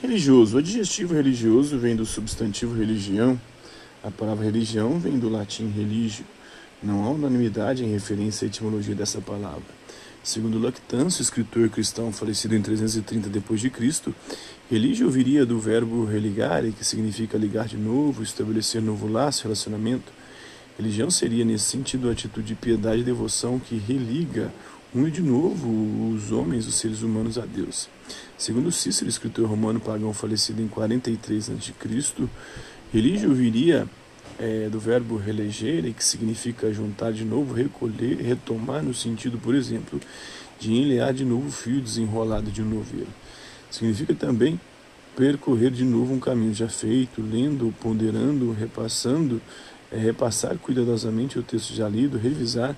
Religioso. O adjetivo religioso vem do substantivo religião. A palavra religião vem do latim religio. Não há unanimidade em referência à etimologia dessa palavra. Segundo Lactâncio, escritor cristão falecido em 330 d.C., religio viria do verbo religare, que significa ligar de novo, estabelecer novo laço, relacionamento. Religião seria, nesse sentido, a atitude de piedade e devoção que religa, une de novo os homens, os seres humanos, a Deus. Segundo Cícero, escritor romano pagão falecido em 43 a.C., religio viria é, do verbo relegere, que significa juntar de novo, recolher, retomar, no sentido, por exemplo, de enlear de novo o fio desenrolado de um novelo. Significa também percorrer de novo um caminho já feito, lendo, ponderando, repassando, repassar cuidadosamente o texto já lido, revisar.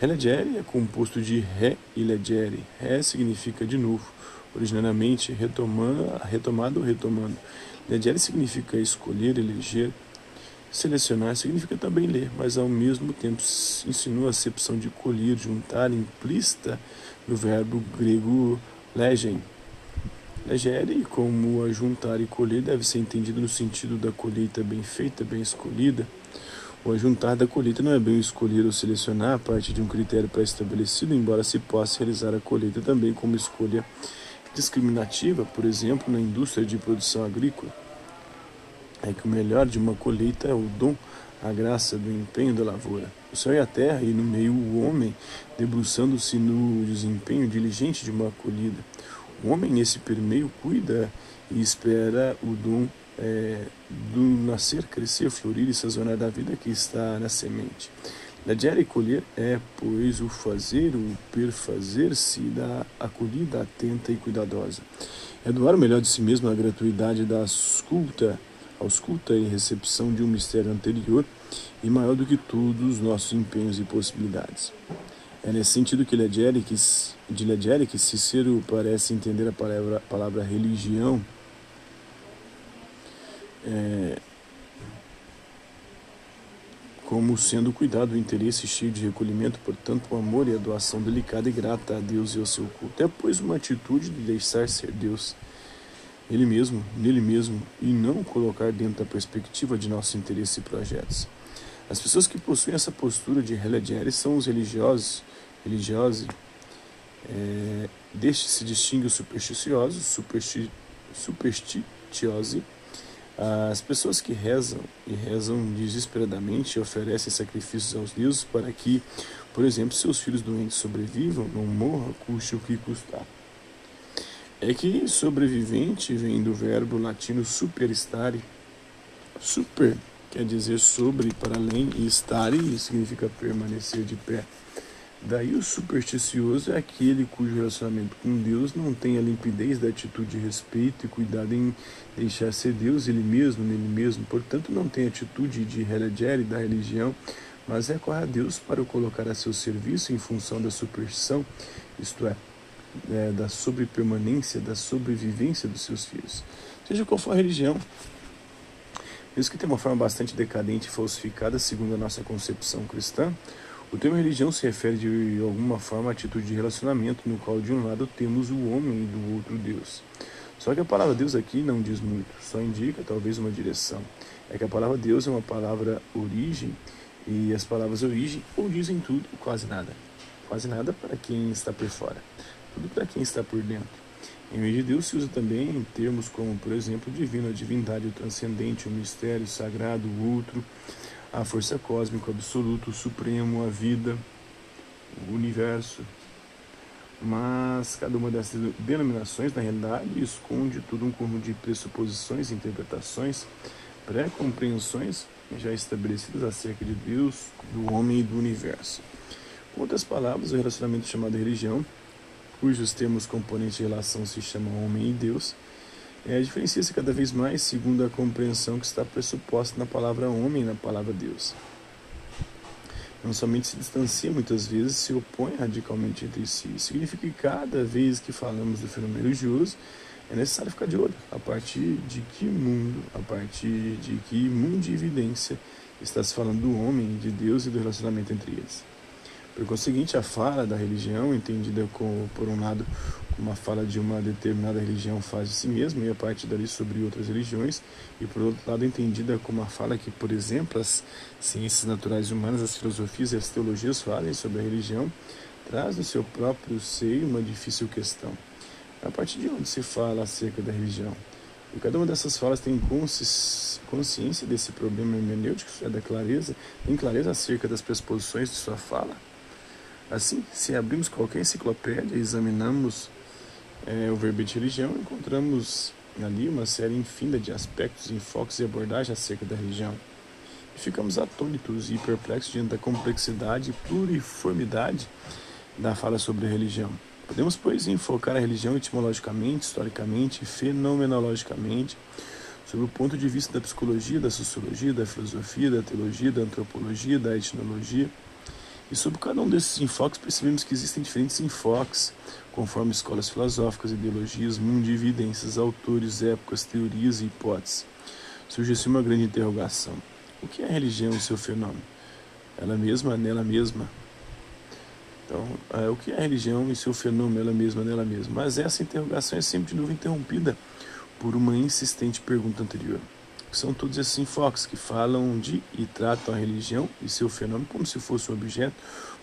Relegere é composto de re e legere. Re significa de novo, originariamente retomando, retomado ou retomando. Legere significa escolher, eleger, Selecionar significa também ler, mas ao mesmo tempo insinua a acepção de colher, juntar, implícita no verbo grego legem. Legere, como ajuntar e colher, deve ser entendido no sentido da colheita bem feita, bem escolhida. O ajuntar da colheita não é bem escolher ou selecionar a partir de um critério pré-estabelecido, embora se possa realizar a colheita também como escolha discriminativa, por exemplo, na indústria de produção agrícola é que o melhor de uma colheita é o dom, a graça do empenho da lavoura. O céu e a terra, e no meio o homem, debruçando-se no desempenho diligente de uma colhida. O homem, nesse permeio, cuida e espera o dom é, do nascer, crescer, florir e sazonar da vida que está na semente. Ladear e colher é, pois, o fazer, o perfazer-se da acolhida atenta e cuidadosa. É doar o melhor de si mesmo na gratuidade da escuta ausculta e recepção de um mistério anterior e maior do que todos os nossos empenhos e possibilidades. É nesse sentido que Ledgerix, de Ledgerix, Cícero parece entender a palavra, a palavra religião é, como sendo cuidado, o interesse cheio de recolhimento, portanto, o amor e a doação delicada e grata a Deus e ao seu culto. É, pois, uma atitude de deixar ser Deus ele mesmo, nele mesmo, e não colocar dentro da perspectiva de nossos interesses e projetos. As pessoas que possuem essa postura de religare são os religiosos, religiosos. É, deste se distingue os supersticiosos, supersti, superstitiosi, as pessoas que rezam e rezam desesperadamente e oferecem sacrifícios aos deuses para que, por exemplo, seus filhos doentes sobrevivam, não morram, custe o que custar. É que sobrevivente vem do verbo latino superstare. Super quer dizer sobre, para além, e stare significa permanecer de pé. Daí o supersticioso é aquele cujo relacionamento com Deus não tem a limpidez da atitude de respeito e cuidado em deixar ser Deus ele mesmo, nele mesmo. Portanto, não tem atitude de religere da religião, mas recorre a Deus para o colocar a seu serviço em função da superstição, isto é, é, da sobrepermanência, da sobrevivência dos seus filhos. Seja qual for a religião, mesmo que tenha uma forma bastante decadente e falsificada, segundo a nossa concepção cristã, o termo religião se refere de alguma forma à atitude de relacionamento no qual de um lado temos o homem e do outro Deus. Só que a palavra Deus aqui não diz muito, só indica talvez uma direção. É que a palavra Deus é uma palavra origem e as palavras origem ou dizem tudo quase nada. Quase nada para quem está por fora tudo para quem está por dentro. Em vez de Deus se usa também em termos como, por exemplo, o divino, a divindade, o transcendente, o mistério sagrado, o outro, a força cósmica, o absoluto, o supremo, a vida, o universo. Mas cada uma dessas denominações, na realidade, esconde todo um conjunto de pressuposições, interpretações, pré-compreensões já estabelecidas acerca de Deus, do homem e do universo. Com outras palavras, o relacionamento chamado religião cujos termos componentes de relação se chamam homem e Deus, é, diferencia-se cada vez mais segundo a compreensão que está pressuposta na palavra homem e na palavra Deus. Não somente se distancia, muitas vezes se opõe radicalmente entre si. Significa que cada vez que falamos do fenômeno religioso, é necessário ficar de olho a partir de que mundo, a partir de que mundo de evidência está se falando do homem, de Deus e do relacionamento entre eles. Por conseguinte, a fala da religião, entendida por um lado como a fala de uma determinada religião faz de si mesma e a partir dali sobre outras religiões, e por outro lado entendida como a fala que, por exemplo, as ciências naturais humanas, as filosofias e as teologias fazem sobre a religião, traz no seu próprio seio uma difícil questão. A partir de onde se fala acerca da religião? E cada uma dessas falas tem consciência desse problema hermenêutico, é da clareza, tem clareza acerca das pressuposições de sua fala. Assim, se abrimos qualquer enciclopédia e examinamos é, o verbete religião, encontramos ali uma série infinda de aspectos, enfoques e abordagens acerca da religião. E ficamos atônitos e perplexos diante da complexidade e pluriformidade da fala sobre a religião. Podemos, pois, enfocar a religião etimologicamente, historicamente fenomenologicamente, sob o ponto de vista da psicologia, da sociologia, da filosofia, da teologia, da antropologia, da etnologia. E sobre cada um desses enfoques percebemos que existem diferentes enfoques, conforme escolas filosóficas, ideologias, mundo de evidências, autores, épocas, teorias e hipóteses. Surge assim uma grande interrogação. O que é a religião e seu fenômeno? Ela mesma, nela mesma, então, é, o que é a religião e seu fenômeno ela mesma nela mesma? Mas essa interrogação é sempre de novo interrompida por uma insistente pergunta anterior. São todos esses enfoques que falam de e tratam a religião e seu fenômeno como se fosse um objeto,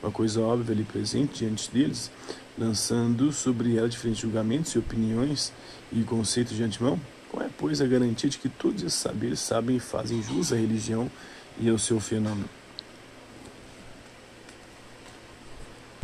uma coisa óbvia ali presente diante deles, lançando sobre ela diferentes julgamentos e opiniões e conceitos de antemão. Qual é, pois, a garantia de que todos esses saberes sabem e fazem jus à religião e ao seu fenômeno?